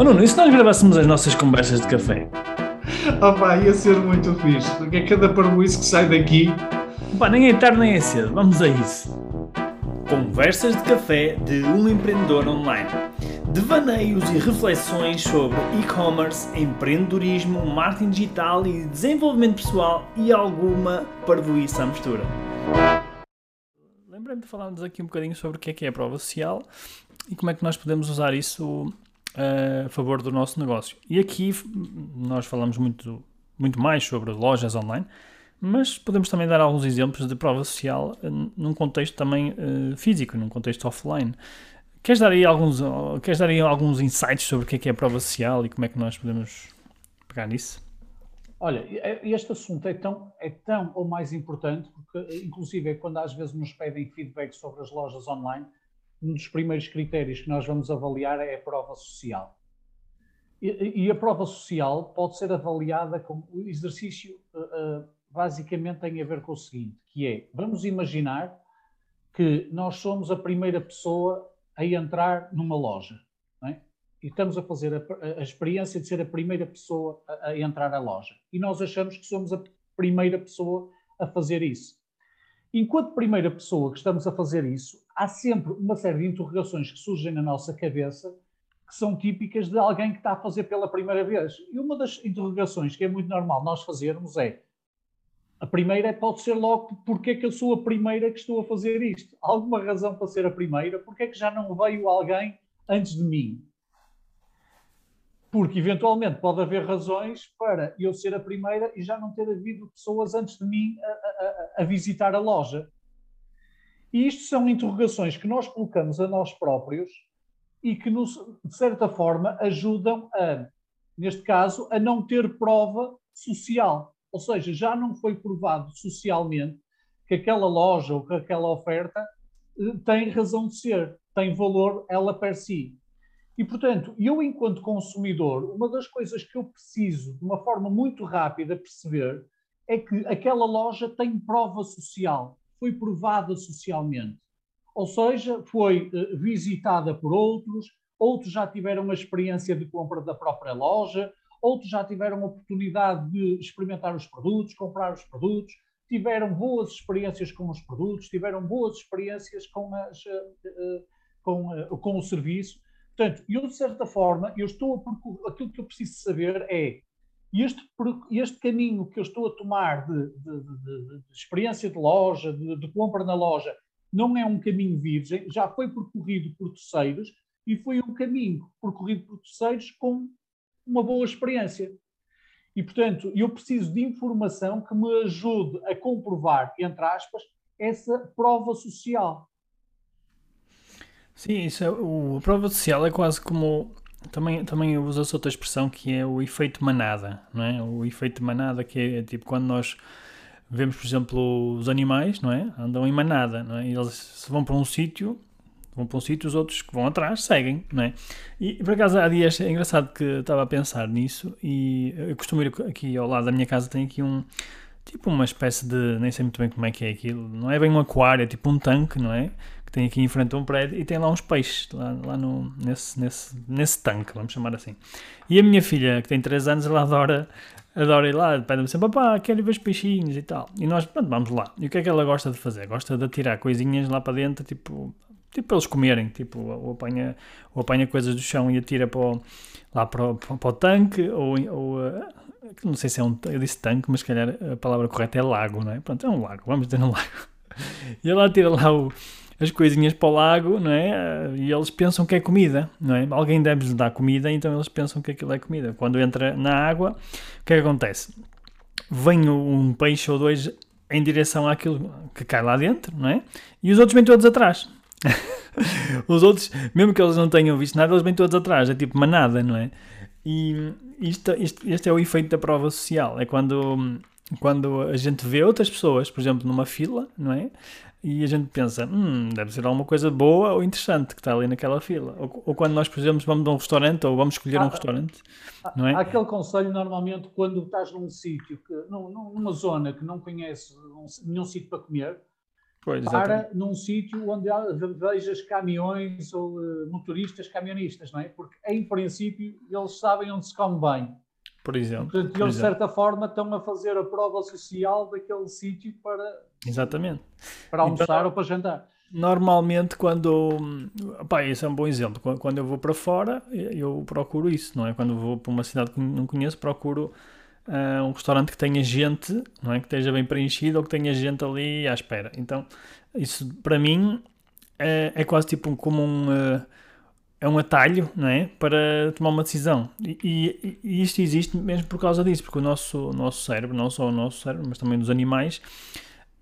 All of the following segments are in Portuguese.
Oh Nuno, e se nós gravássemos as nossas conversas de café? Opa, ia ser muito fixe, porque é cada parboice que sai daqui. Pá, nem é tarde nem é cedo, vamos a isso. Conversas de café de um empreendedor online. Devaneios e reflexões sobre e-commerce, empreendedorismo, marketing digital e desenvolvimento pessoal e alguma parvoíça à mistura. Lembrei-me de falarmos aqui um bocadinho sobre o que é que é a prova social e como é que nós podemos usar isso a favor do nosso negócio. E aqui nós falamos muito, muito mais sobre lojas online, mas podemos também dar alguns exemplos de prova social eh, num contexto também uh, físico, num contexto offline. Queres dar, aí alguns, queres dar aí alguns insights sobre o que é, que é a prova social e como é que nós podemos pegar nisso? Olha, este assunto é tão, é tão ou mais importante, porque inclusive é quando às vezes nos pedem feedback sobre as lojas online, um dos primeiros critérios que nós vamos avaliar é a prova social. E, e a prova social pode ser avaliada como o exercício uh, basicamente tem a ver com o seguinte, que é, vamos imaginar que nós somos a primeira pessoa a entrar numa loja, é? e estamos a fazer a, a, experiência de ser a primeira pessoa a, a entrar na loja. E nós achamos que somos a primeira pessoa a fazer isso. Enquanto primeira pessoa que estamos a fazer isso, há sempre uma série de interrogações que surgem na nossa cabeça que são típicas de alguém que está a fazer pela primeira vez. E uma das interrogações que é muito normal nós fazermos é a primeira pode ser logo porque é que eu sou a primeira que estou a fazer isto? Alguma razão para ser a primeira? Porque é que já não veio alguém antes de mim? Porque eventualmente pode haver razões para eu ser a primeira e já não ter havido pessoas antes de mim a, a, a visitar a loja. E isto são interrogações que nós colocamos a nós próprios e que, nos, de certa forma, ajudam a, neste caso, a não ter prova social. Ou seja, já não foi provado socialmente que aquela loja ou que aquela oferta eh, tem razão de ser, tem valor ela per si. E, portanto, eu, enquanto consumidor, uma das coisas que eu preciso, de uma forma muito rápida, perceber é que aquela loja tem prova social, foi provada socialmente. Ou seja, foi uh, visitada por outros, outros já tiveram uma experiência de compra da própria loja, outros já tiveram a oportunidade de experimentar os produtos, comprar os produtos, tiveram boas experiências com os produtos, tiveram boas experiências com, as, uh, uh, com, com o serviço Portanto, eu, de certa forma, eu estou a aquilo que eu preciso saber é este, este caminho que eu estou a tomar de, de, de, de experiência de loja, de, compra na loja, não é um caminho virgem, já foi percorrido por terceiros e foi um caminho percorrido por terceiros com uma boa experiência. E, portanto, eu preciso de informação que me ajude a comprovar, entre aspas, essa prova social. Sim, isso é, o, a prova social é quase como. Também, também usa-se outra expressão que é o efeito manada, não é? O efeito manada que é, é tipo quando nós vemos, por exemplo, os animais, não é? Andam em manada, não é? E eles se vão para um sítio, vão para um sítio, os outros que vão atrás seguem, não é? E por acaso há dias é engraçado que estava a pensar nisso e eu costumo ir aqui ao lado da minha casa, tem aqui um tipo uma espécie de, nem sei muito bem como é que é aquilo, não é bem um aquário, é tipo um tanque, não é? Que tem aqui em frente a um prédio e tem lá uns peixes, lá, lá no, nesse, nesse, nesse tanque, vamos chamar assim. E a minha filha, que tem 3 anos, ela adora, adora ir lá, pede-me sempre, papá, quero ver os peixinhos e tal. E nós, pronto, vamos lá. E o que é que ela gosta de fazer? Gosta de atirar coisinhas lá para dentro, tipo, tipo para eles comerem, tipo, ou apanha, ou apanha coisas do chão e atira para o, lá para o, para o tanque, ou, ou eh, não sei se é um, eu disse tanque, mas se calhar a palavra correta é lago, não é? Pronto, é um lago, vamos dizer um lago. E ela atira lá o, as coisinhas para o lago, não é? E eles pensam que é comida, não é? Alguém deve-lhes dar comida, então eles pensam que aquilo é comida. Quando entra na água, o que é que acontece? Vem um peixe ou dois em direção àquilo que cai lá dentro, não é? E os outros vêm todos atrás. os outros, mesmo que eles não tenham visto nada, eles vêm todos atrás. É tipo manada, não é? E isto, isto, este é o efeito da prova social. É quando, quando a gente vê outras pessoas, por exemplo, numa fila, não é? E a gente pensa, hum, deve ser alguma coisa boa ou interessante que está ali naquela fila. Ou, ou quando nós, por exemplo, vamos a um restaurante ou vamos escolher um restaurante, não é? Há aquele conselho, normalmente, quando estás num sítio, que, numa zona que não conheces nenhum sítio para comer, Pois, para num sítio onde vejas caminhões ou uh, motoristas camionistas, não é? Porque, em princípio, eles sabem onde se come bem. Por exemplo. Portanto, eles, de certa forma, estão a fazer a prova social daquele sítio para... Exatamente. Para almoçar então, ou para jantar. Normalmente, quando... Pá, esse é um bom exemplo. Quando eu vou para fora, eu procuro isso, não é? Quando vou para uma cidade que não conheço, procuro uh, um restaurante que tenha gente, não é? Que esteja bem preenchido ou que tenha gente ali à espera. Então, isso para mim é, é quase tipo como um. Uh, é um atalho não é? para tomar uma decisão. E, e, e, isto existe mesmo por causa disso, porque o nosso, nosso cérebro, não só o nosso cérebro, mas também dos animais,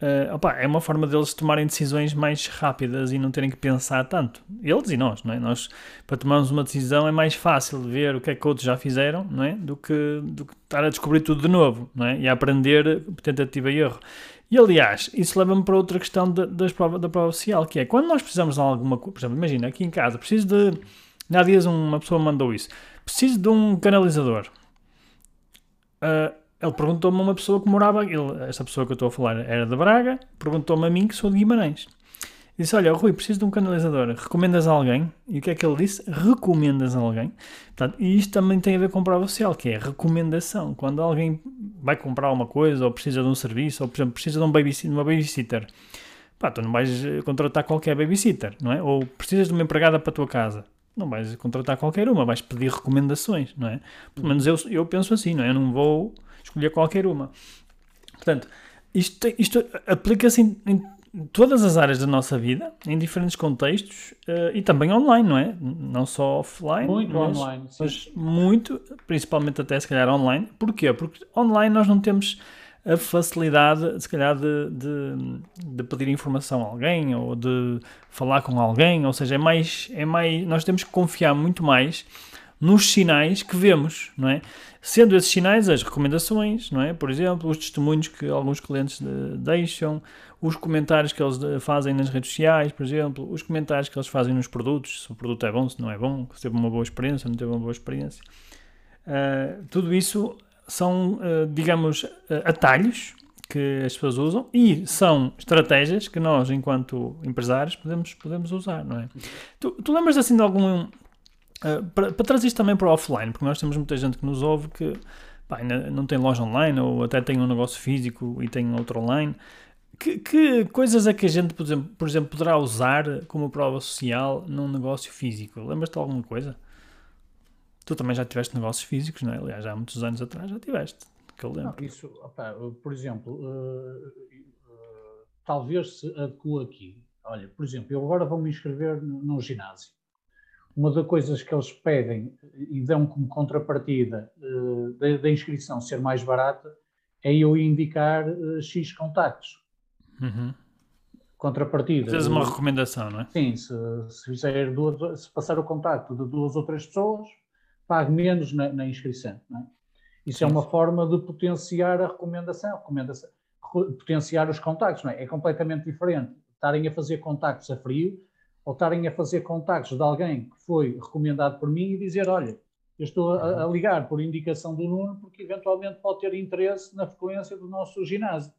Uh, opa, é uma forma deles tomarem decisões mais rápidas e não terem que pensar tanto. Eles e nós, não é? Nós, para tomarmos uma decisão, é mais fácil ver o que é que outros já fizeram, não é? Do que, do que estar a descobrir tudo de novo, não é? E a aprender tentativa e erro. E aliás, isso leva-me para outra questão de, das prova, da prova social, que é quando nós precisamos de alguma coisa, por exemplo, imagina aqui em casa, preciso de. Há dias uma pessoa mandou isso. Preciso de um canalizador. Uh, ele perguntou-me a uma pessoa que morava, ele, esta pessoa que eu estou a falar era de Braga, perguntou-me a mim que sou de Guimarães. Disse, olha, Rui, preciso de um canalizador, recomendas a alguém? E o que é que ele disse? Recomendas a alguém. Portanto, e isto também tem a ver com prova social, que é recomendação. Quando alguém vai comprar uma coisa, ou precisa de um serviço, ou, por exemplo, precisa de, um babysitter, uma babysitter, pá, tu não vais eh, contratar qualquer babysitter, não é? Ou precisas de uma empregada para a tua casa, não vais contratar qualquer uma, vais pedir recomendações, não é? Pelo menos eu, eu penso assim, não é? Eu não vou escolher qualquer uma. Portanto, isto, isto aplica-se em, em, todas as áreas da nossa vida, em diferentes contextos uh, e também online, não é? Não só offline, muito mas, online, sim. mas muito, principalmente até se calhar online. Porquê? Porque online nós não temos a facilidade, se calhar, de, de, de, pedir informação a alguém ou de falar com alguém, ou seja, é mais, é mais, nós temos que confiar muito mais nos sinais que vemos, não é? Sendo esses sinais as recomendações, não é? Por exemplo, os testemunhos que alguns clientes deixam, os comentários que eles fazem nas redes sociais, por exemplo, os comentários que eles fazem nos produtos, se o produto é bom, se não é bom, se teve uma boa experiência, não teve uma boa experiência. Uh, tudo isso são, uh, digamos, uh, atalhos que as pessoas usam e são estratégias que nós, enquanto empresários, podemos, podemos usar, não é? Tu, tu lembras assim de algum para, para, trazer isto também para o offline, porque nós temos muita gente que nos ouve que pá, não tem loja online ou até tem um negócio físico e tem outro online. Que, que, coisas é que a gente, por exemplo, por exemplo, poderá usar como prova social num negócio físico? Lembras-te de alguma coisa? Tu também já tiveste negócios físicos, não é? Aliás, há muitos anos atrás já tiveste, que eu lembro. Não, isso, opa, por exemplo, uh, uh, talvez se adequa aqui. Olha, por exemplo, eu agora vou me inscrever num ginásio uma das coisas que eles pedem e dão como contrapartida uh, da, da, inscrição ser mais barata é eu indicar X contactos. Uhum. Contrapartida. Fazes uma recomendação, não é? Sim, se, se, fizer duas, se passar o contacto de duas ou três pessoas, pague menos na, na inscrição. É? Isso Sim. é uma forma de potenciar a recomendação, recomendação, potenciar os contactos. Não é? é completamente diferente. Estarem a fazer contactos a frio ou estarem a fazer contactos de alguém que foi recomendado por mim e dizer, olha, eu estou a, a ligar por indicação do Nuno porque eventualmente pode ter interesse na frequência do nosso ginásio.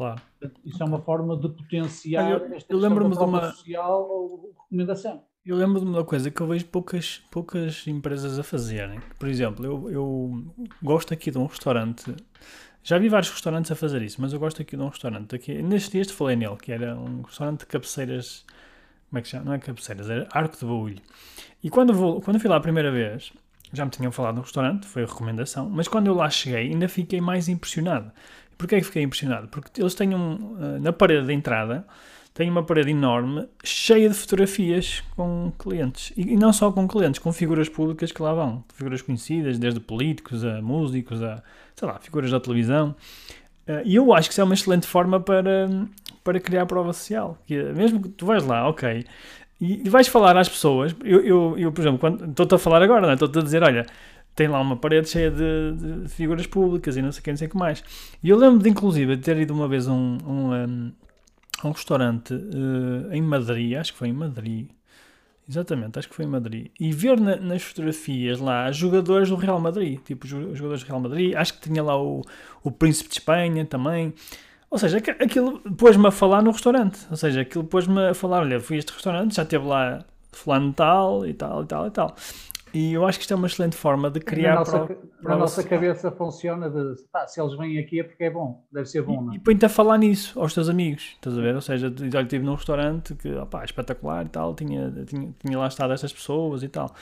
Claro. Isso é uma forma de potenciar eu, esta eu lembro-me de uma social ou recomendação. Eu lembro de uma coisa que eu vejo poucas, poucas empresas a fazerem. Por exemplo, eu, eu gosto aqui de um restaurante. Já vi vários restaurantes a fazer isso, mas eu gosto aqui de um restaurante. Aqui, neste dia falei nele, que era um restaurante de cabeceiras como é que chama? Não é cabeceiras, era Arco de Baúlho. E quando, vou, quando fui lá a primeira vez, já me tinham falado no restaurante, foi a recomendação, mas quando eu lá cheguei ainda fiquei mais impressionado. Porquê é que fiquei impressionado? Porque eles têm um, eh, na parede da entrada, tem uma parede enorme cheia de fotografias com clientes. E, não só com clientes, com figuras públicas que lá vão. Figuras conhecidas, desde políticos a músicos, a, sei lá, figuras da televisão. Uh, e eu acho que isso é uma excelente forma para, para criar prova social. Que é, mesmo que tu vais lá, ok, e, vais falar às pessoas. Eu, eu, eu por exemplo, estou-te a falar agora, é? estou-te a dizer, olha, tem lá uma parede cheia de, de, figuras públicas e não sei quem, não sei o que mais. E eu lembro de, inclusive, ter ido uma vez a um, um, um, um restaurante uh, em Madrid, acho que foi em Madrid, Exatamente, acho que foi em Madrid. E ver na, nas fotografias lá jogadores do Real Madrid, tipo os jogadores do Real Madrid, acho que tinha lá o, o Príncipe de Espanha também. Ou seja, aquilo pôs-me a falar no restaurante. Ou seja, aquilo pôs-me a falar: olha, fui a este restaurante, já teve lá fulano tal e tal e tal e tal. E eu acho que isto é uma excelente forma de criar. Na nossa, para, para na nossa cabeça funciona de pá, se eles vêm aqui é porque é bom, deve ser bom. E, não? É? e põe-te a falar nisso aos teus amigos, estás a ver? Ou seja, olha, estive num restaurante que opá, espetacular e tal, tinha, tinha, tinha lá estado estas pessoas e tal.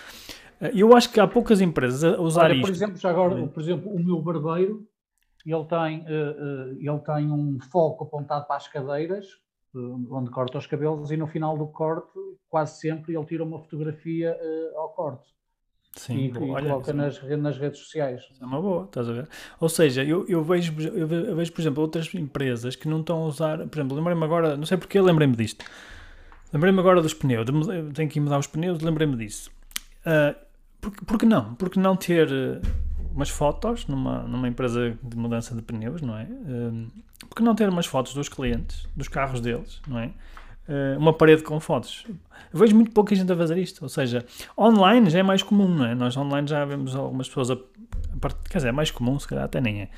Eh, eu acho que há poucas empresas a usar olha, isto. Por exemplo, já agora, por exemplo, o meu barbeiro, ele tem, uh, uh, ele tem um foco apontado para as cadeiras, onde corta os cabelos, e no final do corte, quase sempre, ele tira uma fotografia ao corte. Sim, e, e olha, coloca nas, nas redes sociais. É uma boa, estás a ver? Ou seja, eu, eu, vejo, eu vejo, por exemplo, outras empresas que não estão a usar. Por exemplo, lembrei-me agora, não sei porque, lembrei-me disto. Lembrei-me agora dos pneus, tenho que ir mudar os pneus, lembrei-me disso. Uh, porque, porque não? Porque não ter umas fotos numa, numa empresa de mudança de pneus, não é? Uh, porque não ter umas fotos dos clientes, dos carros deles, não é? Uh, uma parede com fotos. Eu vejo muito pouca gente a fazer isto. Ou seja, online já é mais comum, não é? Nós online já vemos algumas pessoas a. quer dizer, é mais comum, se calhar até nem é.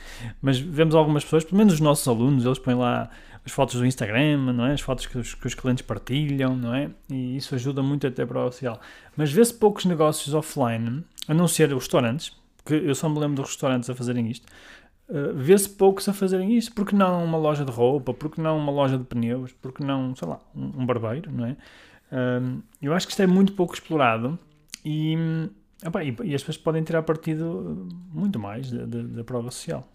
Mas vemos algumas pessoas, pelo menos os nossos alunos, eles põem lá as fotos do Instagram, não é? As fotos que os, que os clientes partilham, não é? E isso ajuda muito até para o social. Mas vê-se poucos negócios offline, a não ser restaurantes, que eu só me lembro dos restaurantes a fazerem isto, Uh, Vê-se poucos a fazerem isso. Porque não uma loja de roupa? Porque não uma loja de pneus? Porque não, sei lá, um, um barbeiro, não é? Uh, eu acho que isto é muito pouco explorado e, opa, e, e, as pessoas podem tirar partido muito mais da, da, da prova social.